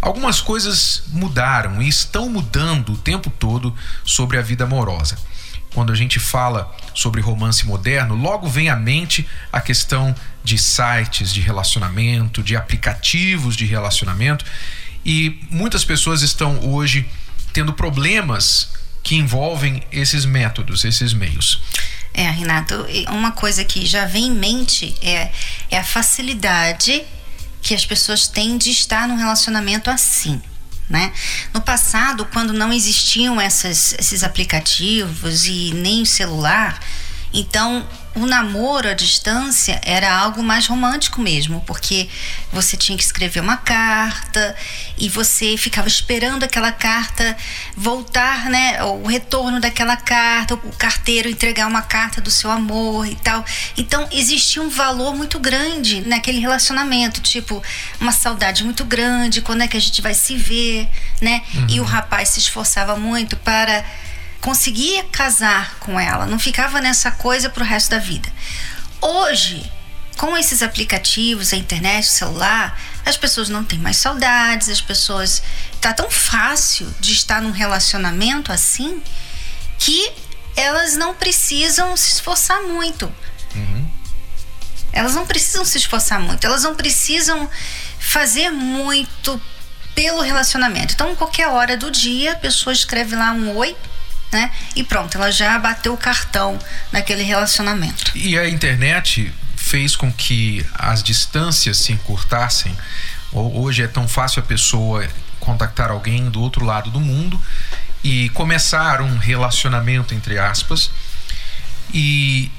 algumas coisas mudaram e estão mudando o tempo todo sobre a vida amorosa. Quando a gente fala sobre romance moderno, logo vem à mente a questão de sites de relacionamento, de aplicativos de relacionamento e muitas pessoas estão hoje tendo problemas que envolvem esses métodos, esses meios. É, Renato, uma coisa que já vem em mente é, é a facilidade que as pessoas têm de estar num relacionamento assim. Né? No passado, quando não existiam essas, esses aplicativos e nem o celular, então o namoro à distância era algo mais romântico mesmo, porque você tinha que escrever uma carta e você ficava esperando aquela carta voltar, né? O retorno daquela carta, o carteiro entregar uma carta do seu amor e tal. Então existia um valor muito grande naquele relacionamento, tipo, uma saudade muito grande, quando é que a gente vai se ver, né? Uhum. E o rapaz se esforçava muito para conseguia casar com ela, não ficava nessa coisa pro resto da vida. Hoje, com esses aplicativos, a internet, o celular, as pessoas não têm mais saudades, as pessoas. Tá tão fácil de estar num relacionamento assim que elas não precisam se esforçar muito. Uhum. Elas não precisam se esforçar muito, elas não precisam fazer muito pelo relacionamento. Então, qualquer hora do dia, a pessoa escreve lá um oi né? E pronto, ela já bateu o cartão naquele relacionamento. E a internet fez com que as distâncias se encurtassem. Hoje é tão fácil a pessoa contactar alguém do outro lado do mundo e começar um relacionamento entre aspas. E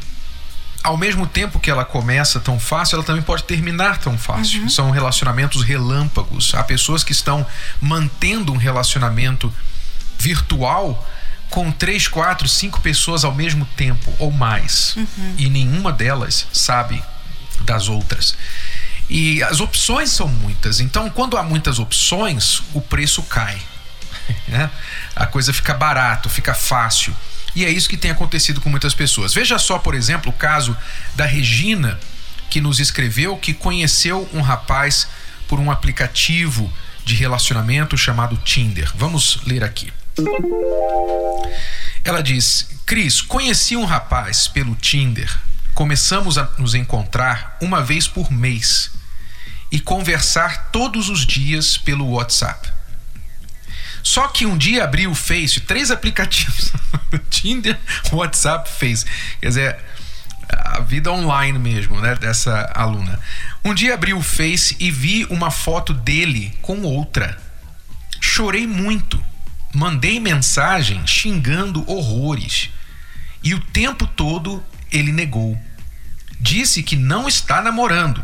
ao mesmo tempo que ela começa tão fácil, ela também pode terminar tão fácil. Uhum. São relacionamentos relâmpagos. Há pessoas que estão mantendo um relacionamento virtual com três, quatro, cinco pessoas ao mesmo tempo ou mais. Uhum. E nenhuma delas sabe das outras. E as opções são muitas. Então, quando há muitas opções, o preço cai. Né? A coisa fica barato, fica fácil. E é isso que tem acontecido com muitas pessoas. Veja só, por exemplo, o caso da Regina, que nos escreveu que conheceu um rapaz por um aplicativo de relacionamento chamado Tinder. Vamos ler aqui. Ela diz: Cris, conheci um rapaz pelo Tinder. Começamos a nos encontrar uma vez por mês e conversar todos os dias pelo WhatsApp. Só que um dia abri o Face, três aplicativos: Tinder, WhatsApp, Face. Quer dizer, a vida online mesmo, né, dessa aluna. Um dia abri o Face e vi uma foto dele com outra. Chorei muito Mandei mensagem xingando horrores. E o tempo todo ele negou. Disse que não está namorando,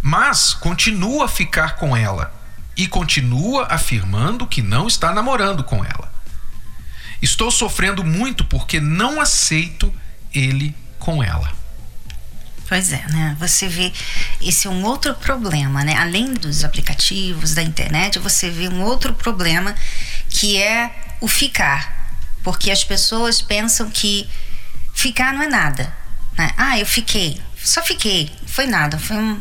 mas continua a ficar com ela e continua afirmando que não está namorando com ela. Estou sofrendo muito porque não aceito ele com ela. Pois é, né? Você vê esse é um outro problema, né? Além dos aplicativos, da internet, você vê um outro problema que é o ficar. Porque as pessoas pensam que ficar não é nada. Né? Ah, eu fiquei. Só fiquei. Foi nada. Foi um...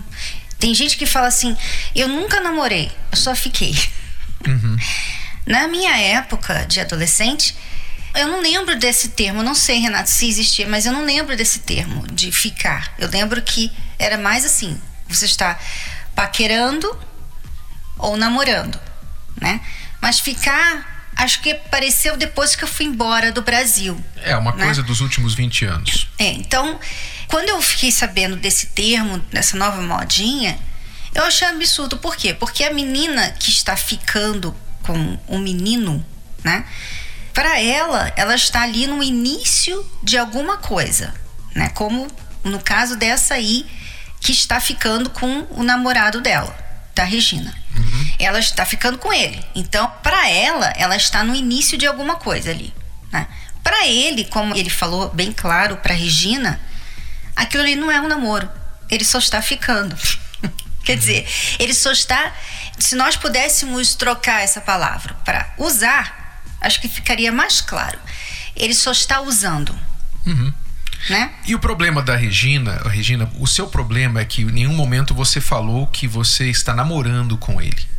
Tem gente que fala assim: eu nunca namorei, eu só fiquei. Uhum. Na minha época de adolescente, eu não lembro desse termo, não sei, Renato, se existia, mas eu não lembro desse termo de ficar. Eu lembro que era mais assim: você está paquerando ou namorando, né? Mas ficar, acho que apareceu depois que eu fui embora do Brasil. É, uma né? coisa dos últimos 20 anos. É, então, quando eu fiquei sabendo desse termo, dessa nova modinha, eu achei absurdo. Por quê? Porque a menina que está ficando com o menino, né? para ela, ela está ali no início de alguma coisa, né? Como no caso dessa aí que está ficando com o namorado dela, da Regina. Ela está ficando com ele. Então, para ela, ela está no início de alguma coisa ali. Né? Para ele, como ele falou bem claro para Regina, aquilo ali não é um namoro. Ele só está ficando. Quer dizer, ele só está. Se nós pudéssemos trocar essa palavra para usar, acho que ficaria mais claro. Ele só está usando. Uhum. Né? E o problema da Regina, Regina, o seu problema é que em nenhum momento você falou que você está namorando com ele.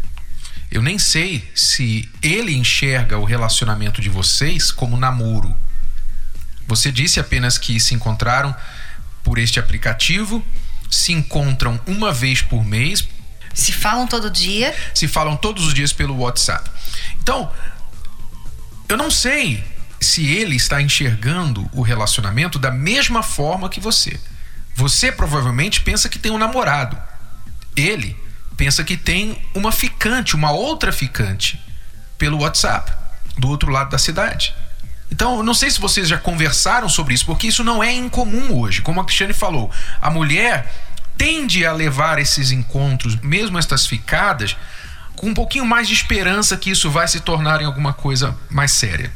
Eu nem sei se ele enxerga o relacionamento de vocês como namoro. Você disse apenas que se encontraram por este aplicativo, se encontram uma vez por mês. Se falam todo dia. Se falam todos os dias pelo WhatsApp. Então, eu não sei se ele está enxergando o relacionamento da mesma forma que você. Você provavelmente pensa que tem um namorado. Ele pensa que tem uma ficante, uma outra ficante, pelo WhatsApp, do outro lado da cidade. Então, não sei se vocês já conversaram sobre isso, porque isso não é incomum hoje. Como a Cristiane falou, a mulher tende a levar esses encontros, mesmo estas ficadas, com um pouquinho mais de esperança que isso vai se tornar em alguma coisa mais séria.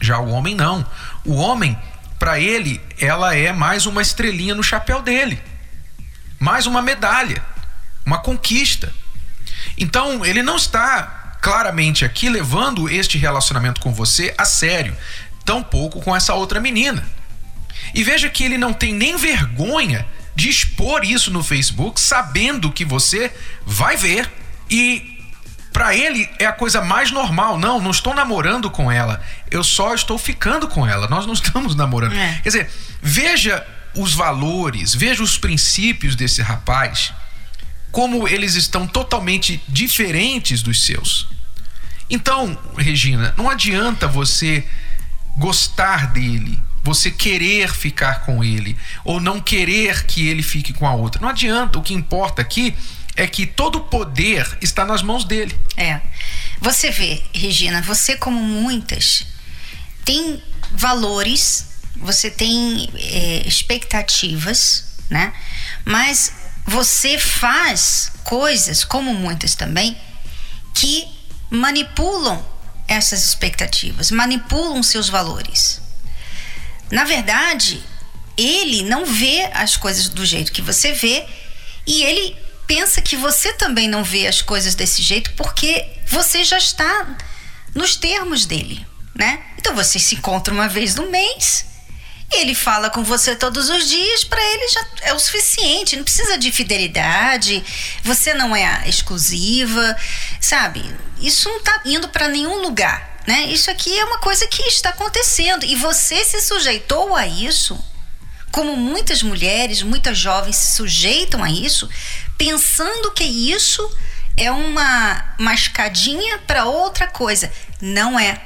Já o homem não. O homem, para ele, ela é mais uma estrelinha no chapéu dele. Mais uma medalha uma conquista. Então, ele não está claramente aqui levando este relacionamento com você a sério, tampouco com essa outra menina. E veja que ele não tem nem vergonha de expor isso no Facebook, sabendo que você vai ver. E para ele é a coisa mais normal. Não, não estou namorando com ela. Eu só estou ficando com ela. Nós não estamos namorando. É. Quer dizer, veja os valores, veja os princípios desse rapaz como eles estão totalmente diferentes dos seus. Então, Regina, não adianta você gostar dele, você querer ficar com ele, ou não querer que ele fique com a outra. Não adianta. O que importa aqui é que todo o poder está nas mãos dele. É. Você vê, Regina, você, como muitas, tem valores, você tem é, expectativas, né? Mas você faz coisas, como muitas também, que manipulam essas expectativas, manipulam seus valores. Na verdade, ele não vê as coisas do jeito que você vê e ele pensa que você também não vê as coisas desse jeito porque você já está nos termos dele, né? Então você se encontra uma vez no mês ele fala com você todos os dias, para ele já é o suficiente, não precisa de fidelidade, você não é exclusiva, sabe? Isso não está indo para nenhum lugar, né? Isso aqui é uma coisa que está acontecendo e você se sujeitou a isso, como muitas mulheres, muitas jovens se sujeitam a isso, pensando que isso é uma, escadinha para outra coisa. Não é.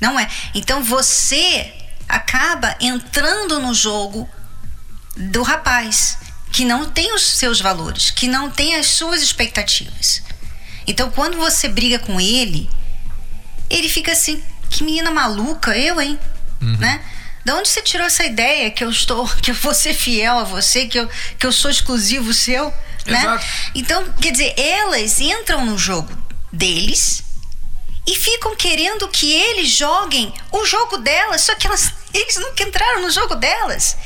Não é. Então você acaba entrando no jogo do rapaz que não tem os seus valores, que não tem as suas expectativas. Então, quando você briga com ele, ele fica assim: que menina maluca, eu, hein? Uhum. Né? Da onde você tirou essa ideia que eu estou, que eu vou ser fiel a você, que eu, que eu sou exclusivo seu? Né? Então, quer dizer, elas entram no jogo deles e ficam querendo que eles joguem o jogo delas, só que elas, eles nunca entraram no jogo delas.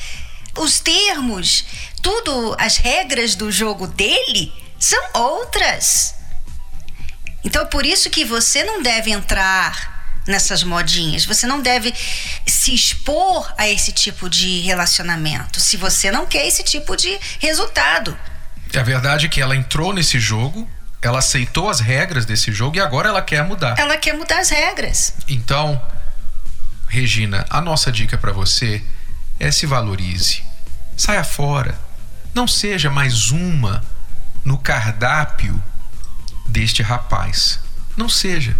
Os termos, tudo, as regras do jogo dele são outras. Então, por isso que você não deve entrar nessas modinhas. Você não deve se expor a esse tipo de relacionamento se você não quer esse tipo de resultado. A verdade é que ela entrou nesse jogo ela aceitou as regras desse jogo e agora ela quer mudar. Ela quer mudar as regras. Então, Regina, a nossa dica para você é se valorize. Saia fora. Não seja mais uma no cardápio deste rapaz. Não seja.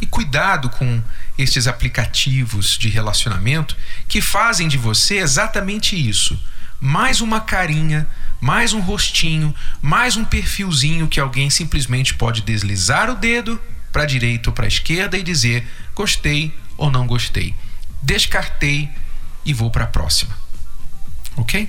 E cuidado com estes aplicativos de relacionamento que fazem de você exatamente isso. Mais uma carinha mais um rostinho, mais um perfilzinho que alguém simplesmente pode deslizar o dedo para direita ou para esquerda e dizer gostei ou não gostei. Descartei e vou para a próxima. Ok?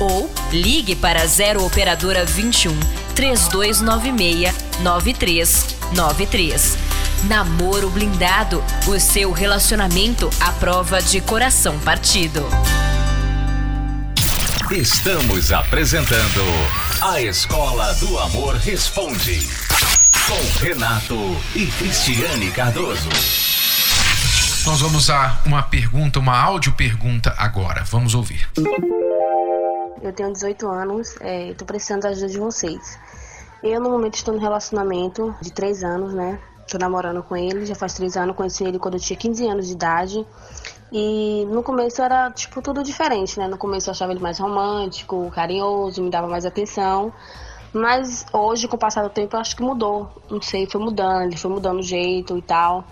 ou ligue para 0 operadora 21 3296 9393. Namoro blindado, o seu relacionamento à prova de coração partido. Estamos apresentando A Escola do Amor Responde com Renato e Cristiane Cardoso. Nós vamos a uma pergunta, uma áudio pergunta agora. Vamos ouvir. Eu tenho 18 anos e estou precisando da ajuda de vocês. Eu, no momento, estou no relacionamento de 3 anos, né? Estou namorando com ele, já faz 3 anos. Conheci ele quando eu tinha 15 anos de idade. E no começo era, tipo, tudo diferente, né? No começo eu achava ele mais romântico, carinhoso, me dava mais atenção. Mas hoje, com o passar do tempo, eu acho que mudou. Não sei, foi mudando, ele foi mudando o jeito e tal.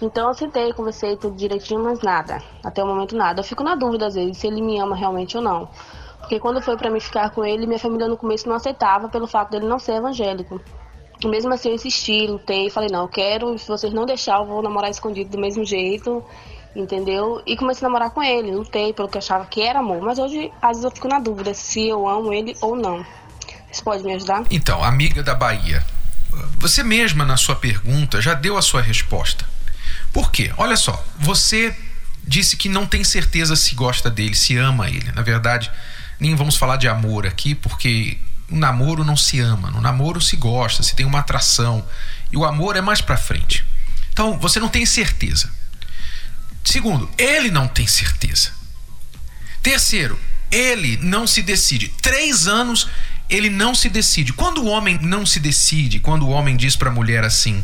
Então eu sentei, conversei tudo direitinho, mas nada. Até o momento nada. Eu fico na dúvida às vezes se ele me ama realmente ou não. Porque quando foi para mim ficar com ele, minha família no começo não aceitava pelo fato dele não ser evangélico. Mesmo assim eu insisti, lutei, falei, não, eu quero, se vocês não deixarem, eu vou namorar escondido do mesmo jeito, entendeu? E comecei a namorar com ele, lutei pelo que eu achava que era amor. Mas hoje, às vezes eu fico na dúvida se eu amo ele ou não. Você pode me ajudar? Então, amiga da Bahia, você mesma na sua pergunta já deu a sua resposta. Por quê? Olha só, você disse que não tem certeza se gosta dele, se ama ele. Na verdade, nem vamos falar de amor aqui, porque o namoro não se ama, no namoro se gosta, se tem uma atração, e o amor é mais para frente. Então, você não tem certeza. Segundo, ele não tem certeza. Terceiro, ele não se decide. Três anos ele não se decide. Quando o homem não se decide, quando o homem diz para a mulher assim: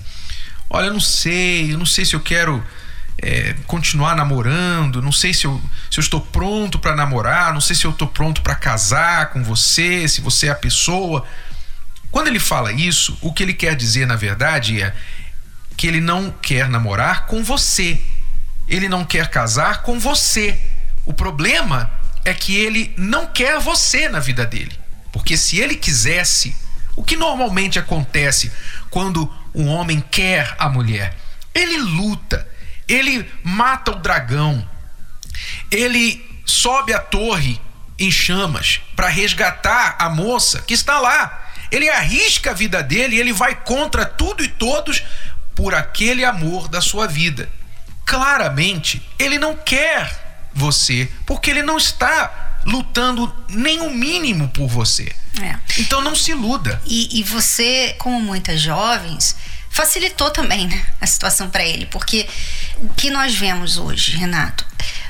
Olha, eu não sei, eu não sei se eu quero é, continuar namorando, não sei se eu, se eu estou pronto para namorar, não sei se eu estou pronto para casar com você, se você é a pessoa. Quando ele fala isso, o que ele quer dizer na verdade é que ele não quer namorar com você, ele não quer casar com você. O problema é que ele não quer você na vida dele. Porque se ele quisesse, o que normalmente acontece quando um homem quer a mulher? Ele luta, ele mata o dragão, ele sobe a torre em chamas para resgatar a moça que está lá. Ele arrisca a vida dele e ele vai contra tudo e todos por aquele amor da sua vida. Claramente, ele não quer você porque ele não está lutando nem o mínimo por você. É. Então não se iluda. E, e você, como muitas jovens, facilitou também né, a situação para ele, porque o que nós vemos hoje, Renato,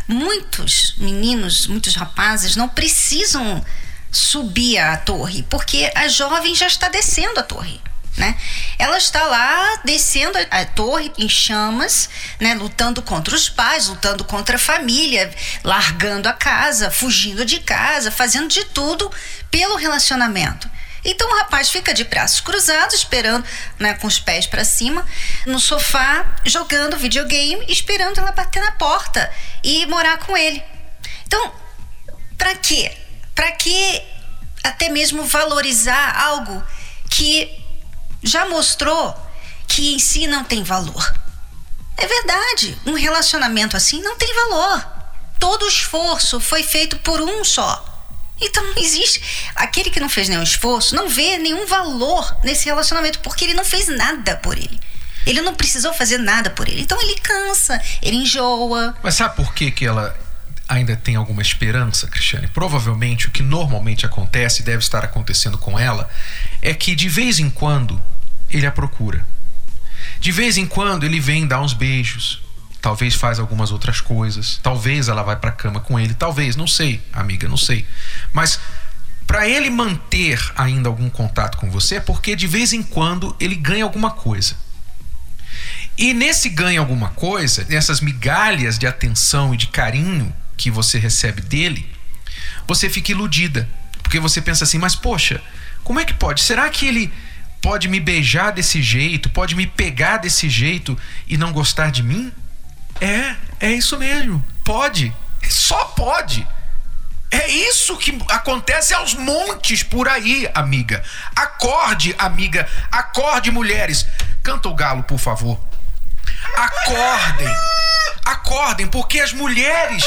muitos meninos, muitos rapazes não precisam subir a torre, porque a jovem já está descendo a torre. Né? Ela está lá descendo a, torre em chamas, né? lutando contra os pais, lutando contra a família, largando a casa, fugindo de casa, fazendo de tudo pelo relacionamento. Então o rapaz fica de braços cruzados, esperando, né, com os pés para cima, no sofá, jogando videogame, esperando ela bater na porta e morar com ele. Então, para quê? Para que até mesmo valorizar algo que já mostrou que em si não tem valor? É verdade, um relacionamento assim não tem valor. Todo esforço foi feito por um só. Então não existe. Aquele que não fez nenhum esforço não vê nenhum valor nesse relacionamento, porque ele não fez nada por ele. Ele não precisou fazer nada por ele. Então ele cansa, ele enjoa. Mas sabe por que, que ela ainda tem alguma esperança, Cristiane? Provavelmente o que normalmente acontece, deve estar acontecendo com ela, é que de vez em quando ele a procura. De vez em quando ele vem dar uns beijos, talvez faz algumas outras coisas, talvez ela vai para cama com ele, talvez, não sei, amiga, não sei. Mas para ele manter ainda algum contato com você, é porque de vez em quando ele ganha alguma coisa. E nesse ganha alguma coisa, nessas migalhas de atenção e de carinho que você recebe dele, você fica iludida, porque você pensa assim, mas poxa, Como é que pode? Será que ele pode me beijar desse jeito, pode me pegar desse jeito e não gostar de mim? É, é isso mesmo. Pode. Só pode. É isso que acontece aos montes por aí, amiga. Acorde, amiga. Acorde, mulheres. Canta o galo, por favor. Acordem. Acordem, porque as mulheres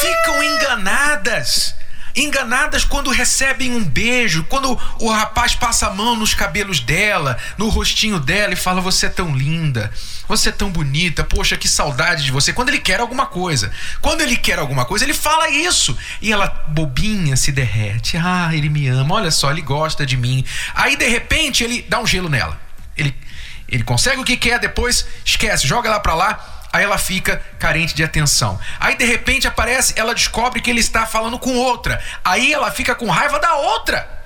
ficam enganadas enganadas quando recebem um beijo, quando o rapaz passa a mão nos cabelos dela, no rostinho dela e fala: Você é tão linda, você é tão bonita, poxa, que saudade de você. Quando ele quer alguma coisa, quando ele quer alguma coisa, ele fala isso e ela, bobinha, se derrete. Ah, ele me ama, olha só, ele gosta de mim. Aí de repente ele dá um gelo nela. Ele, ele consegue o que quer, depois esquece, joga ela pra lá Aí ela fica carente de atenção. Aí de repente aparece, ela descobre que ele está falando com outra. Aí ela fica com raiva da outra.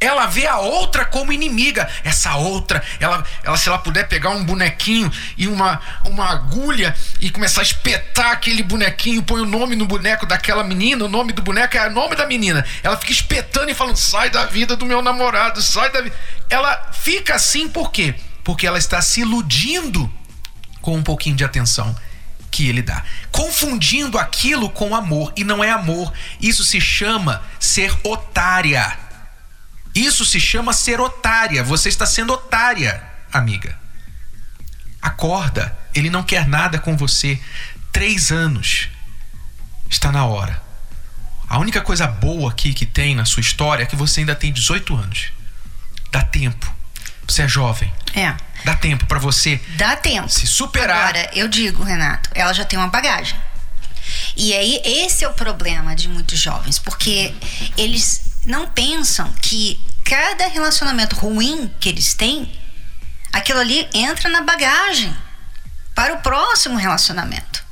Ela vê a outra como inimiga. Essa outra, ela, ela se ela puder pegar um bonequinho e uma, uma agulha e começar a espetar aquele bonequinho, põe o nome no boneco daquela menina, o nome do boneco é o nome da menina. Ela fica espetando e falando: sai da vida do meu namorado, sai da vida. Ela fica assim por quê? Porque ela está se iludindo com um pouquinho de atenção que ele dá, confundindo aquilo com amor e não é amor. Isso se chama ser otária. Isso se chama ser otária. Você está sendo otária, amiga. Acorda. Ele não quer nada com você. Três anos. Está na hora. A única coisa boa aqui que tem na sua história é que você ainda tem 18 anos. Dá tempo. Você é jovem. É. Dá tempo para você. Dá tempo. Se superar. Agora, eu digo, Renato, ela já tem uma bagagem. E aí, esse é o problema de muitos jovens, porque eles não pensam que cada relacionamento ruim que eles têm, aquilo ali entra na bagagem para o próximo relacionamento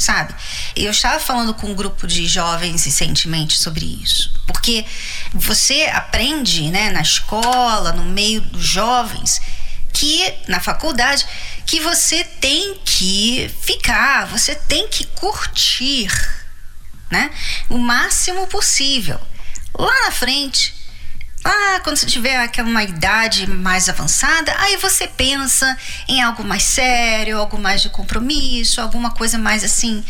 sabe? Eu estava falando com um grupo de jovens recentemente sobre isso, porque você aprende, né, na escola, no meio dos jovens, que na faculdade, que você tem que ficar, você tem que curtir, né? O máximo possível. Lá na frente, ah, quando você tiver aquela uma idade mais avançada, aí você pensa em algo mais sério, algo mais de compromisso, alguma coisa mais assim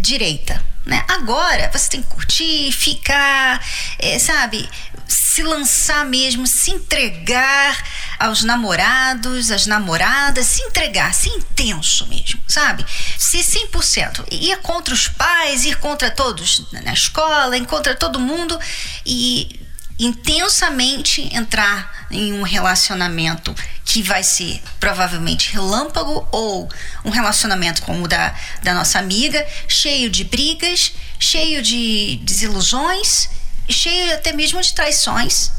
direita, né? Agora você tem que curtir, ficar, é, sabe, se lançar mesmo, se entregar aos namorados, às namoradas, se entregar, ser intenso mesmo, sabe? Ser 100%. Ir contra os pais, ir contra todos na escola, ir contra todo mundo e intensamente entrar em um relacionamento que vai ser provavelmente relâmpago ou um relacionamento como o da, da nossa amiga, cheio de brigas, cheio de desilusões, cheio até mesmo de traições,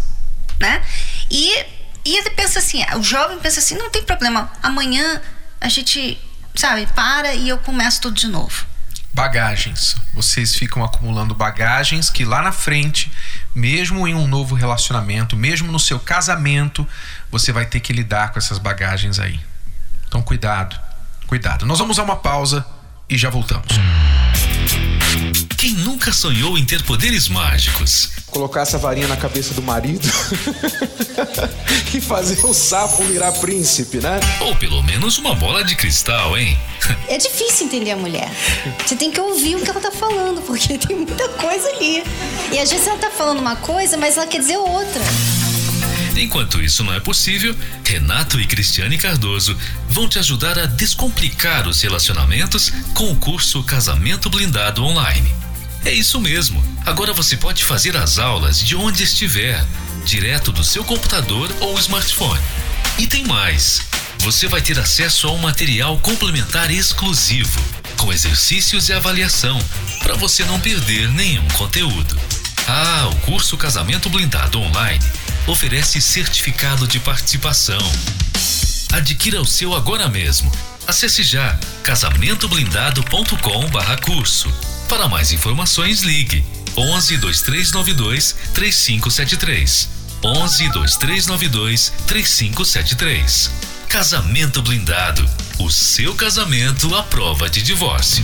né? E, e ele pensa assim, o jovem pensa assim, não tem problema, amanhã a gente, sabe, para e eu começo tudo de novo bagagens. Vocês ficam acumulando bagagens que lá na frente, mesmo em um novo relacionamento, mesmo no seu casamento, você vai ter que lidar com essas bagagens aí. Então, cuidado, cuidado. Nós vamos a uma pausa e já voltamos. Quem nunca sonhou em ter poderes mágicos? Colocar essa varinha na cabeça do marido e fazer o sapo virar príncipe, né? Ou pelo menos uma bola de cristal, hein? É difícil entender a mulher. Você tem que ouvir o que ela tá falando, porque tem muita coisa ali. E às vezes ela tá falando uma coisa, mas ela quer dizer outra. Enquanto isso não é possível, Renato e Cristiane Cardoso vão te ajudar a descomplicar os relacionamentos com o curso Casamento Blindado Online. É isso mesmo. Agora você pode fazer as aulas de onde estiver, direto do seu computador ou smartphone. E tem mais. Você vai ter acesso a um material complementar exclusivo, com exercícios e avaliação, para você não perder nenhum conteúdo. Ah, o curso Casamento Blindado Online oferece certificado de participação. Adquira o seu agora mesmo. Acesse já casamentoblindado.com/curso. Para mais informações, ligue 11 2392 3573. 11 2392 3573. Casamento Blindado. O seu casamento à prova de divórcio.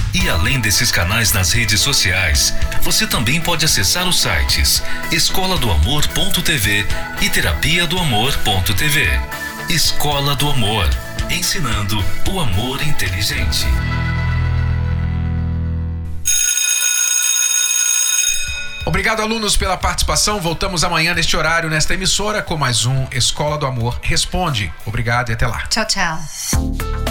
E além desses canais nas redes sociais, você também pode acessar os sites escola do amor.tv e terapia do amor.tv. Escola do Amor, ensinando o amor inteligente. Obrigado, alunos, pela participação. Voltamos amanhã neste horário, nesta emissora, com mais um Escola do Amor Responde. Obrigado e até lá. Tchau, tchau.